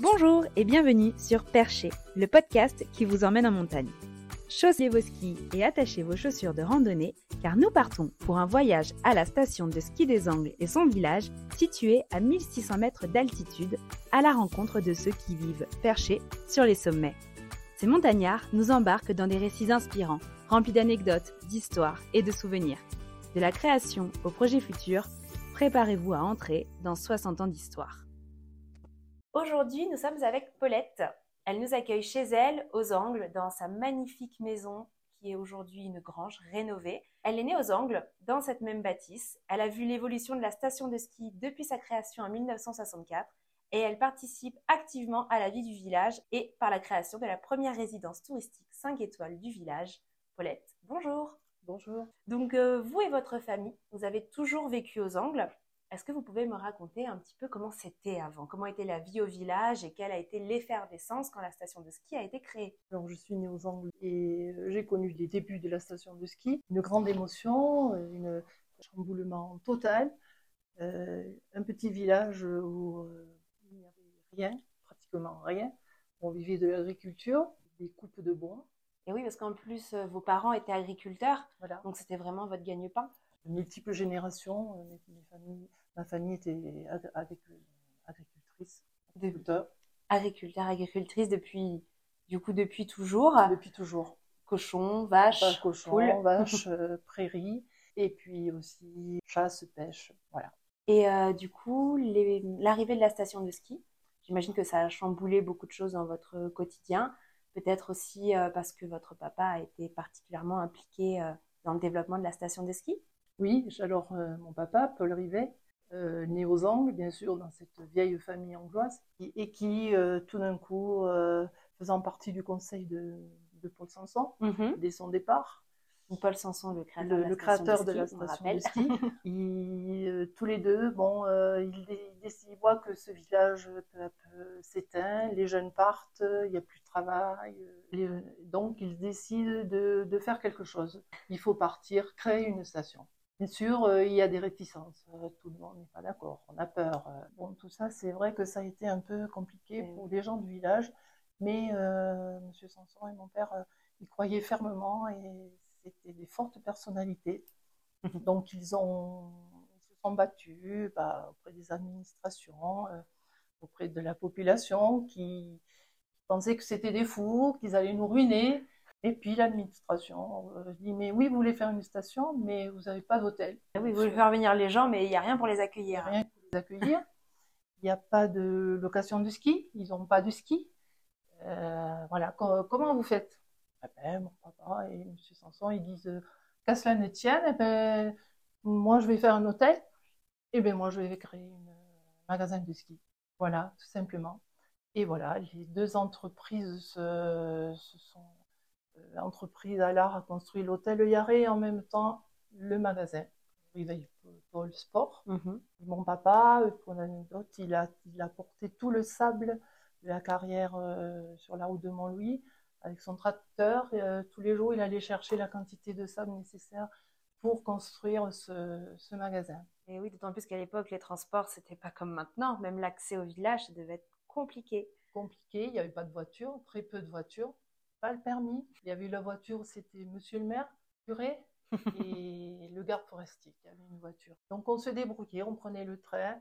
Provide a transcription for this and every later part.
Bonjour et bienvenue sur Percher, le podcast qui vous emmène en montagne. Chaussez vos skis et attachez vos chaussures de randonnée car nous partons pour un voyage à la station de ski des Angles et son village situé à 1600 mètres d'altitude à la rencontre de ceux qui vivent perchés sur les sommets. Ces montagnards nous embarquent dans des récits inspirants, remplis d'anecdotes, d'histoires et de souvenirs. De la création au projet futur, préparez-vous à entrer dans 60 ans d'histoire. Aujourd'hui, nous sommes avec Paulette. Elle nous accueille chez elle, aux Angles, dans sa magnifique maison qui est aujourd'hui une grange rénovée. Elle est née aux Angles, dans cette même bâtisse. Elle a vu l'évolution de la station de ski depuis sa création en 1964 et elle participe activement à la vie du village et par la création de la première résidence touristique 5 étoiles du village. Paulette, bonjour. Bonjour. Donc euh, vous et votre famille, vous avez toujours vécu aux Angles. Est-ce que vous pouvez me raconter un petit peu comment c'était avant? Comment était la vie au village et quelle a été l'effervescence quand la station de ski a été créée? Alors, je suis née aux Angles et euh, j'ai connu les débuts de la station de ski. Une grande émotion, euh, un chamboulement total. un petit village où il n'y avait rien, pratiquement rien. On vivait de l'agriculture, des coupes de bois. Et oui, parce qu'en plus, euh, vos parents étaient agriculteurs, voilà. donc c'était vraiment votre gagne-pain. Multiples générations, euh, ma famille était agricultrice, agriculteur. Agriculteur, agricultrice depuis, du coup, depuis toujours. Depuis toujours. Cochons, vaches, vaches cochons, vaches, euh, prairies, et puis aussi chasse, pêche, voilà. Et euh, du coup, l'arrivée de la station de ski, j'imagine que ça a chamboulé beaucoup de choses dans votre quotidien. Peut-être aussi euh, parce que votre papa a été particulièrement impliqué euh, dans le développement de la station de ski? Oui, alors mon papa, Paul Rivet, né aux Angles, bien sûr, dans cette vieille famille angloise, et, qui, tout d'un coup, faisant partie du conseil de, Paul Sanson, mm-hmm. dès son départ, Paul Sanson, le créateur, de, la créateur de, la station de ski. Euh, tous les deux, bon, euh, ils, voient que ce village peu à peu s'éteint, les jeunes partent, il n'y a plus de travail. donc, ils décident de, faire quelque chose. Il faut partir, créer une station. Bien sûr, euh, il y a des réticences. tout le monde n'est pas d'accord. On a peur. bon, tout ça, c'est vrai que ça a été un peu compliqué pour les gens du village. Mais M. Sanson et mon père, ils croyaient fermement et c'était des fortes personnalités. Donc, ils, ont, se sont battus bah, auprès des administrations, euh, auprès de la population qui pensait que c'était des fous, qu'ils allaient nous ruiner. Et puis l'administration euh, dit Mais oui, vous voulez faire une station, mais vous n'avez pas d'hôtel. Oui, vous voulez faire venir les gens, mais il n'y a rien pour les accueillir. Rien pour les accueillir. Il n'y a pas de location de ski. Ils n'ont pas de ski. Euh, voilà. comment vous faites? Eh ben, mon papa et M. Sanson, ils disent euh, qu'à cela ne tienne, eh ben, moi je vais faire un hôtel, et ben moi je vais créer un magasin de ski. Voilà, tout simplement. Et voilà, les deux entreprises se, sont euh, l'entreprise à l'art a construit l'hôtel Yaré et en même temps le magasin. Il Paul Sport. Mm-hmm. Mon papa, pour l'anecdote, il a, il a porté tout le sable de la carrière euh, sur la route de Montlouis avec son tracteur. Et, euh, tous les jours, il allait chercher la quantité de sable nécessaire pour construire ce, magasin. Et oui, d'autant plus qu'à l'époque, les transports, c'était pas comme maintenant. Même l'accès au village, ça devait être compliqué. Compliqué, il n'y avait pas de voiture, très peu de voitures, pas le permis. Il y avait la voiture, c'était monsieur le maire, curé, et le garde forestier qui avait une voiture. Donc on se débrouillait, on prenait le train.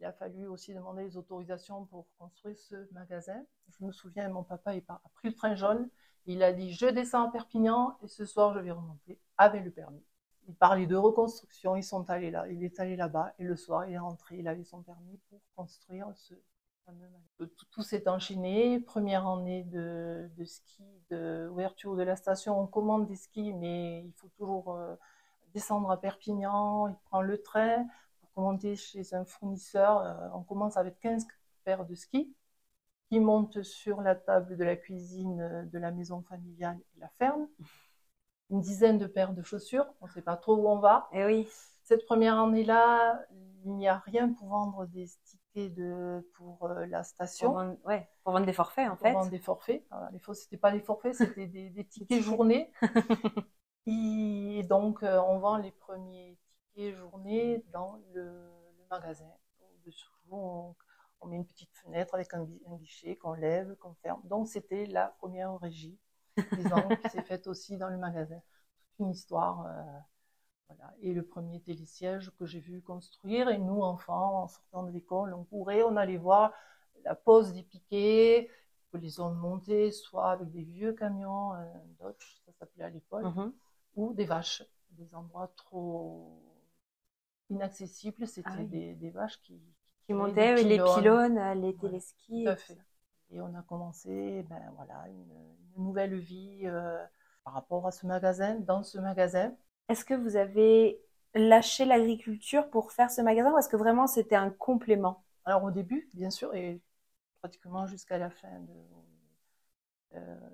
Il a fallu aussi demander les autorisations pour construire ce magasin. Je me souviens, mon papa a pris le train jaune. Il a dit Je descends à Perpignan et ce soir, je vais remonter avec le permis. Il parlait de reconstruction. Ils sont allés là. Il est allé là-bas et le soir, il est rentré. Il avait son permis pour construire ce fameux magasin. Tout, s'est enchaîné. Première année de, ski, d'ouverture de, de la station. On commande des skis, mais il faut toujours euh, descendre à Perpignan. Il prend le train monter chez un fournisseur, euh, on commence avec 15 paires de skis qui montent sur la table de la cuisine euh, de la maison familiale et la ferme. Une dizaine de paires de chaussures, on ne sait pas trop où on va. Et eh oui. Cette première année-là, il n'y a rien pour vendre des tickets de, pour euh, la station. Pour vendre, ouais, pour vendre des forfaits en fait. Pour vendre des forfaits. les c'était pas des forfaits, c'était des, des, tickets journée. et donc, on vend les premiers journée dans le, magasin. Au-dessous, on, on, met une petite fenêtre avec un, guichet qu'on lève, qu'on ferme. Donc, c'était la première régie, disons, qui s'est faite aussi dans le magasin. Une histoire. Euh, voilà. Et le premier télésiège que j'ai vu construire, et nous, enfants, en sortant de l'école, on courait, on allait voir la pose des piquets, que les hommes montaient, soit avec des vieux camions, euh, Dodge, ça s'appelait à l'époque, mhm. ou des vaches, des endroits trop inaccessibles. C'était ah des, vaches qui, qui, montaient, les pylônes, euh, les téléskis. Et on a commencé, ben voilà, une, nouvelle vie euh, par rapport à ce magasin, dans ce magasin. Est-ce que vous avez lâché l'agriculture pour faire ce magasin ou est-ce que vraiment c'était un complément? Alors au début, bien sûr, et pratiquement jusqu'à la fin de,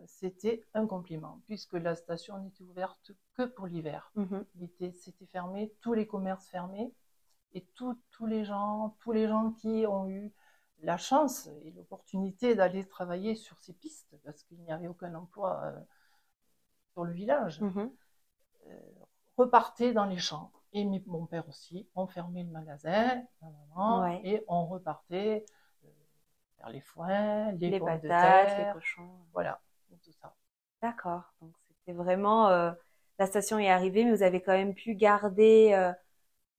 c'était un compliment, puisque la station n'était ouverte que pour l'hiver. Mhm. C'était fermé, tous les commerces fermés, et tous les gens, tous les gens qui ont eu la chance et l'opportunité d'aller travailler sur ces pistes, parce qu'il n'y avait aucun emploi euh, sur le village, mhm. euh, repartait dans les champs. Et mon père aussi, on fermait le magasin, et on repartait euh, les foins, les, les patates, les cochons. Voilà, tout ça. D'accord. Donc c'était vraiment euh, la station est arrivée, mais vous avez quand même pu garder euh,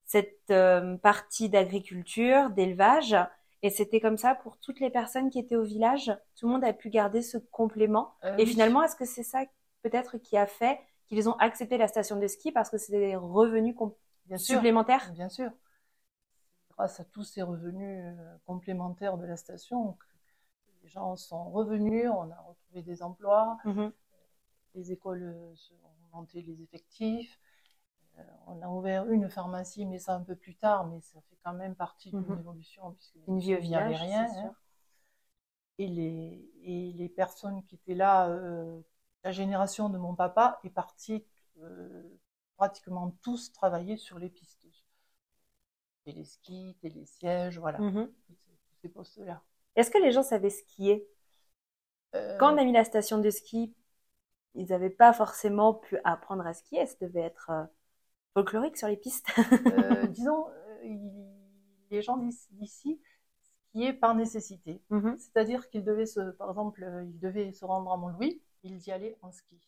cette partie d'agriculture, d'élevage. Et c'était comme ça pour toutes les personnes qui étaient au village. Tout le monde a pu garder ce complément. et finalement, est-ce que c'est ça peut-être qui a fait qu'ils ont accepté la station de ski parce que c'était des revenus supplémentaires? Bien sûr. Grâce à tous ces revenus euh, complémentaires de la station, les gens sont revenus, on a retrouvé des emplois, mhm. les écoles euh, ont augmenté les effectifs. Euh, on a ouvert une pharmacie, mais ça un peu plus tard, mais ça fait quand même partie d'une mhm. évolution, puisque une vie n'y avait rien. Hein. Et, les, et les personnes qui étaient là, la génération de mon papa est partie euh, pratiquement tous travailler sur les pistes. Téléski, télésièges, voilà, mhm. ces postes-là. Est-ce que les gens savaient skier? Euh, Quand on a mis la station de ski, ils n'avaient pas forcément pu apprendre à skier, ça devait être euh, folklorique sur les pistes. disons, les gens d'ici skiaient par nécessité. Mhm. C'est-à-dire qu'ils devaient se, par exemple, ils devaient se rendre à Mont-Louis, ils y allaient en ski.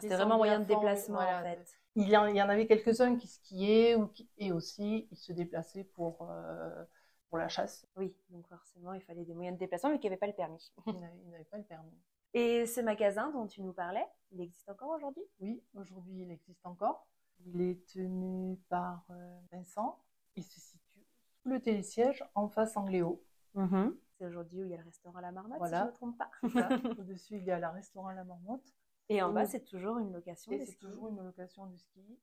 C'était vraiment moyen de déplacement en fait. Il y, en, avait quelques-uns qui skiaient ou et aussi ils se déplaçaient pour, euh, pour la chasse. Oui, donc forcément il fallait des moyens de déplacement mais qui n'avaient pas le permis. Ils n'avaient pas le permis. Et ce magasin dont tu nous parlais, il existe encore aujourd'hui? Oui, aujourd'hui il existe encore. Il est tenu par euh, Vincent. Il se situe sous le télésiège en face Angléo. Mm c'est aujourd'hui où il y a le restaurant la marmotte, si je ne me trompe pas. Au-dessus, il y a le restaurant la marmotte. Et en bas, c'est toujours une location ski. C'est toujours une location de ski.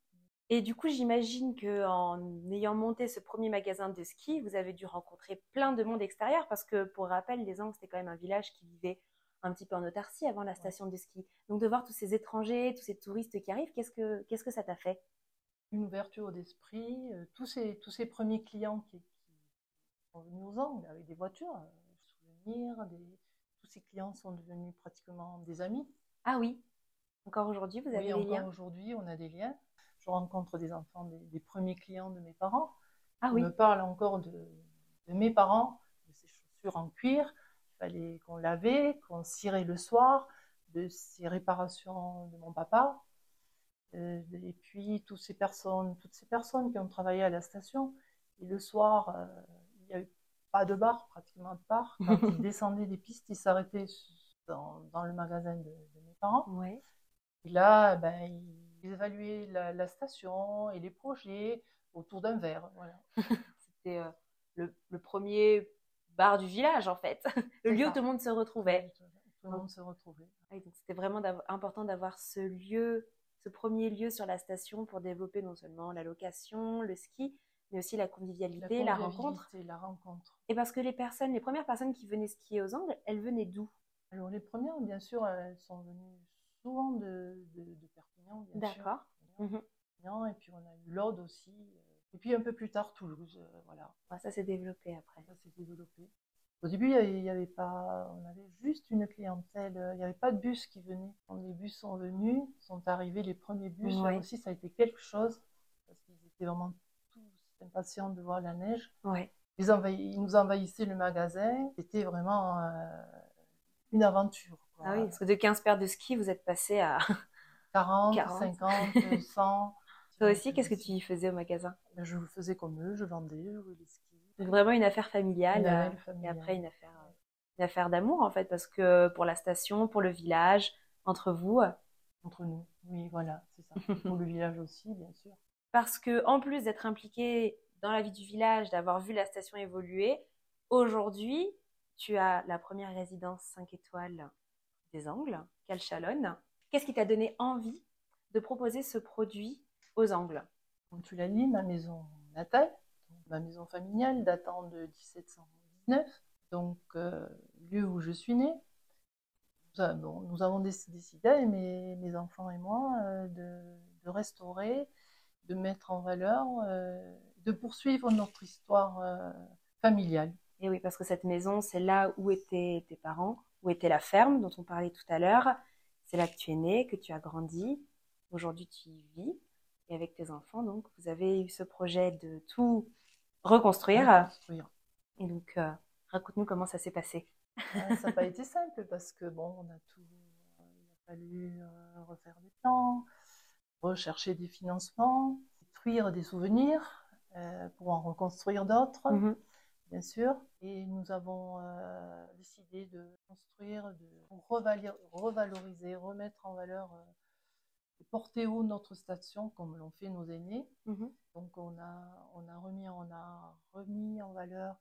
Et du coup, j'imagine qu'en ayant monté ce premier magasin de ski, vous avez dû rencontrer plein de monde extérieur parce que, pour rappel, les Angles, c'était quand même un village qui vivait un petit peu en autarcie avant la station de ski. Donc, de voir tous ces étrangers, tous ces touristes qui arrivent, qu'est-ce que, qu'est-ce que ça t'a fait? Une ouverture d'esprit. Euh, tous, ces, tous ces premiers clients qui, sont venus aux Angles avec des voitures, tous ces clients sont devenus pratiquement des amis. Ah oui, encore aujourd'hui, vous avez des liens? encore aujourd'hui, on a des liens. Je rencontre des enfants des, premiers clients de mes parents. Ah oui. me parlent encore de, mes parents, de ces chaussures en cuir. Il fallait qu'on lavait, qu'on cirait le soir, de ces réparations de mon papa. Euh, et puis toutes ces personnes, toutes ces personnes qui ont travaillé à la station. Et le soir, euh, il y a eu pas de bar, pratiquement de bar. Quand ils descendaient des pistes, ils s'arrêtaient dans, dans, le magasin de, mes parents. Ouais. Et là, ben, ils évaluaient la, station et les projets autour d'un verre. Voilà. C'était euh, le, le, premier bar du village, en fait. Le lieu où tout le monde se retrouvait. Tout le monde se retrouvait. C'était vraiment important d'avoir ce lieu, ce premier lieu sur la station pour développer non seulement la location, le ski, mais aussi la convivialité, la, rencontre. la rencontre. Et parce que les personnes, les premières personnes qui venaient skier aux Angles, elles venaient d'où? Alors les premières, bien sûr, elles sont venues souvent de, de, Perpignan, bien sûr. D'accord. Mhm. Et puis on a eu l'Aude aussi. Euh, et puis un peu plus tard, Toulouse. Euh, voilà. ça s'est développé après. Ça s'est développé. Au début, il y avait pas, on avait juste une clientèle. Il n'y avait pas de bus qui venait. Quand les bus sont venus, sont arrivés les premiers bus. Là aussi, ça a été quelque chose parce qu'ils étaient vraiment impatients de voir la neige. Ils, envahi- ils nous envahissaient le magasin. C'était vraiment euh, une aventure. quoi. Ah oui, parce que de 15 paires de ski, vous êtes passé à. 40, 40. 50, 100. Toi aussi, qu'est-ce que tu y faisais au magasin? Ben, Je faisais comme eux, je vendais, je louais les skis. Donc vraiment une affaire familiale. Une euh, Noël Et après, une affaire, euh, une affaire d'amour, en fait, parce que pour la station, pour le village, entre vous. euh, Entre nous. Oui, voilà, c'est ça. Pour le village aussi, bien sûr. Parce que, en plus d'être impliqué dans la vie du village, d'avoir vu la station évoluer, aujourd'hui, tu as la première résidence 5 étoiles des Angles, Calchalonne. Qu'est-ce qui t'a donné envie de proposer ce produit aux Angles? Comme tu l'as dit, ma maison natale, ma maison familiale datant de 1719, donc euh, lieu où je suis née. Nous, avons déc- décidé, mes, mes enfants et moi, euh, de, restaurer, de mettre en valeur, euh, de poursuivre notre histoire familiale. Et oui, parce que cette maison, c'est là où étaient tes parents, où était la ferme dont on parlait tout à l'heure. C'est là que tu es né, que tu as grandi. Aujourd'hui, tu y vis. Et avec tes enfants, donc, vous avez eu ce projet de tout reconstruire. Reconstruire. Et donc, euh, raconte-nous comment ça s'est passé. Ah, ça n'a pas été simple parce que bon, on a tout, il a fallu euh, refaire des plans, rechercher des financements, détruire des souvenirs euh, pour en reconstruire d'autres, Mhm. Bien sûr. Et nous avons euh, décidé de construire, de revaloriser, remettre en valeur, euh, et porter haut notre station comme l'ont fait nos aînés. Mhm. Donc on a, on a remis, on a remis en valeur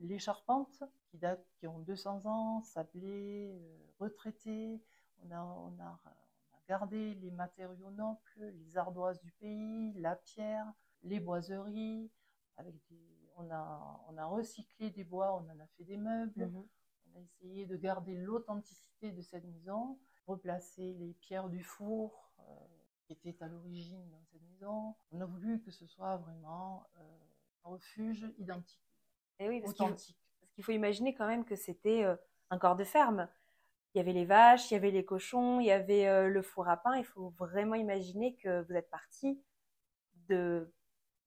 les charpentes qui datent, qui ont 200 ans, sablées, euh, retraitées. On a, on, a, on a gardé les matériaux nobles, les ardoises du pays, la pierre, les boiseries. Avec des, on, a, on a recyclé des bois, on en a fait des meubles. Mhm. On a essayé de garder l'authenticité de cette maison, replacer les pierres du four euh, qui étaient à l'origine dans cette maison. On a voulu que ce soit vraiment euh, un refuge identique, Et oui, parce authentique. parce qu'il faut imaginer quand même que c'était euh, un corps de ferme. Il y avait les vaches, il y avait les cochons, il y avait le four à pain. Il faut vraiment imaginer que vous êtes parti de,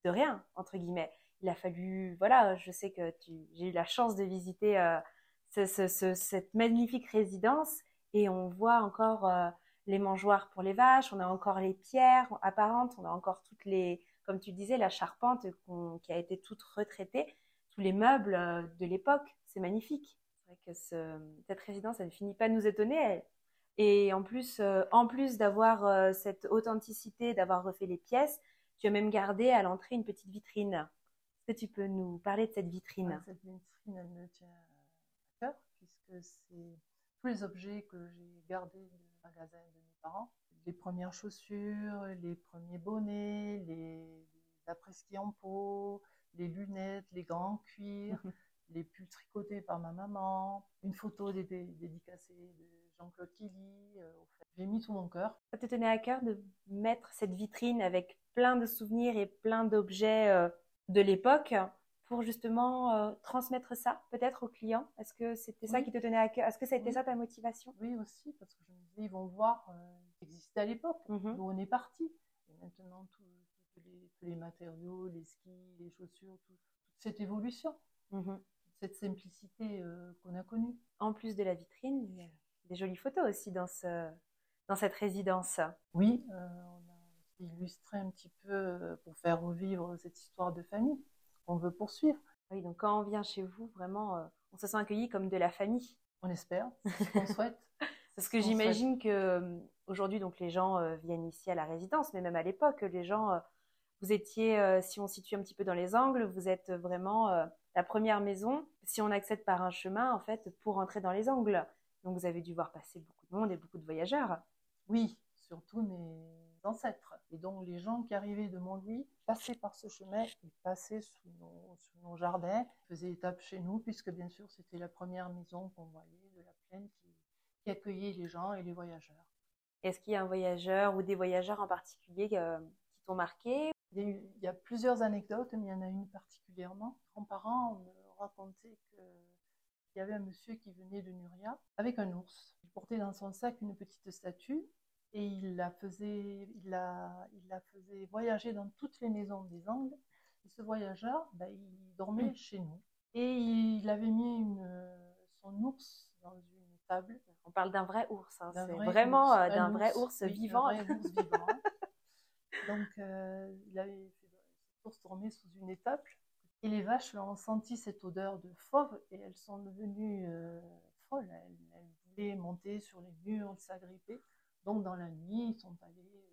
de rien, entre guillemets. Il a fallu, voilà, je sais que j'ai eu la chance de visiter euh, ce- ce- ce- cette magnifique résidence et on voit encore euh, les mangeoires pour les vaches, on a encore les pierres apparentes, on a encore toutes les, comme tu disais, la charpente qui a été toute retraitée, tous les meubles euh, de l'époque. C'est magnifique. C'est que ce- cette résidence, elle ne finit pas de nous étonner. Et en plus, en plus d'avoir cette authenticité, d'avoir refait les pièces, tu as même gardé à l'entrée une petite vitrine. Est-ce que tu peux nous parler de cette vitrine? Ouais, cette vitrine, elle me tient à cœur, puisque c'est tous les objets que j'ai gardés du magasin de mes parents. Les premières chaussures, les premiers bonnets, les, après-ski en peau, les lunettes, les gants en cuir, les pulls tricotés par ma maman, une photo dé- dé- dédicacée de Jean-Claude Killy. euh. J'ai mis tout mon cœur. Ça te tenait à cœur de mettre cette vitrine avec plein de souvenirs et plein d'objets euh, de l'époque pour justement euh, transmettre ça peut-être aux clients? Est-ce que c'était ça qui te tenait à cœur? Est-ce que ça a été Oui. ça ta motivation? Oui aussi, parce que je me disais, ils vont voir euh, ce qui existait à l'époque. Mhm. d'où on est parti. Et maintenant, tous les, matériaux, les skis, les chaussures, tout- toute cette évolution, Mhm. cette simplicité euh, qu'on a connue. En plus de la vitrine, il y a des jolies photos aussi dans, ce, dans cette résidence. Oui, on a illustré un petit peu euh, pour faire revivre cette histoire de famille qu'on veut poursuivre. Oui, donc quand on vient chez vous, vraiment, euh, on se sent accueilli comme de la famille. On espère, qu'on souhaite. Parce que On j'imagine que euh, aujourd'hui, donc les gens viennent ici à la résidence, mais même à l'époque, les gens, vous étiez, si on situe un petit peu dans les angles, vous êtes vraiment la première maison. Si on accède par un chemin, en fait, pour entrer dans les angles, donc vous avez dû voir passer beaucoup de monde et beaucoup de voyageurs. Oui, surtout mes ancêtres. Et donc les gens qui arrivaient de Montlouis passaient par ce chemin, ils passaient sous nos, sous nos jardins, faisaient étape chez nous, puisque bien sûr c'était la première maison qu'on voyait de la plaine qui, qui accueillait les gens et les voyageurs. Est-ce qu'il y a un voyageur ou des voyageurs en particulier euh, qui t'ont marqué? Il y, a eu- il y a plusieurs anecdotes, mais il y en a une particulièrement. Grands-parents me racontaient qu'il y avait un monsieur qui venait de Nuria avec un ours. Il portait dans son sac une petite statue et il la faisait, il la, il la faisait voyager dans toutes les maisons des Angles Et ce voyageur, ben, il dormait mmh. chez nous. Et il avait mis une, son ours dans une table. On parle d'un vrai ours, hein. c'est vraiment d'un vrai ours vivant. Un vrai ours vivant. Donc, euh, il avait fait l'ours dormait sous une étable. Et les vaches ont senti cette odeur de fauve et elles sont devenues euh, folles. Elles, voulaient monter sur les murs, s'agripper. Donc, dans la nuit, ils sont allés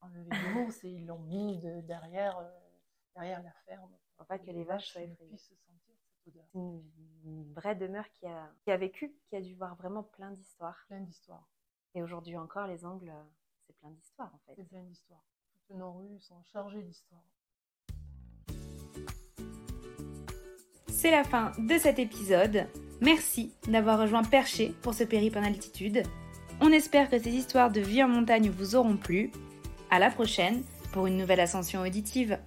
enlever l'ours et ils l'ont mis de, derrière, euh, derrière la ferme. Pour pas que les vaches soient effrayées. Une, une vraie demeure qui a, qui a vécu, qui a dû voir vraiment plein d'histoires. Plein d'histoires. Et aujourd'hui encore, les Angles, c'est plein d'histoires en fait. C'est plein d'histoires. Toutes nos rues sont chargées d'histoires. C'est la fin de cet épisode. Merci d'avoir rejoint Perché pour ce périple en altitude. On espère que ces histoires de vie en montagne vous auront plu. À la prochaine pour une nouvelle ascension auditive.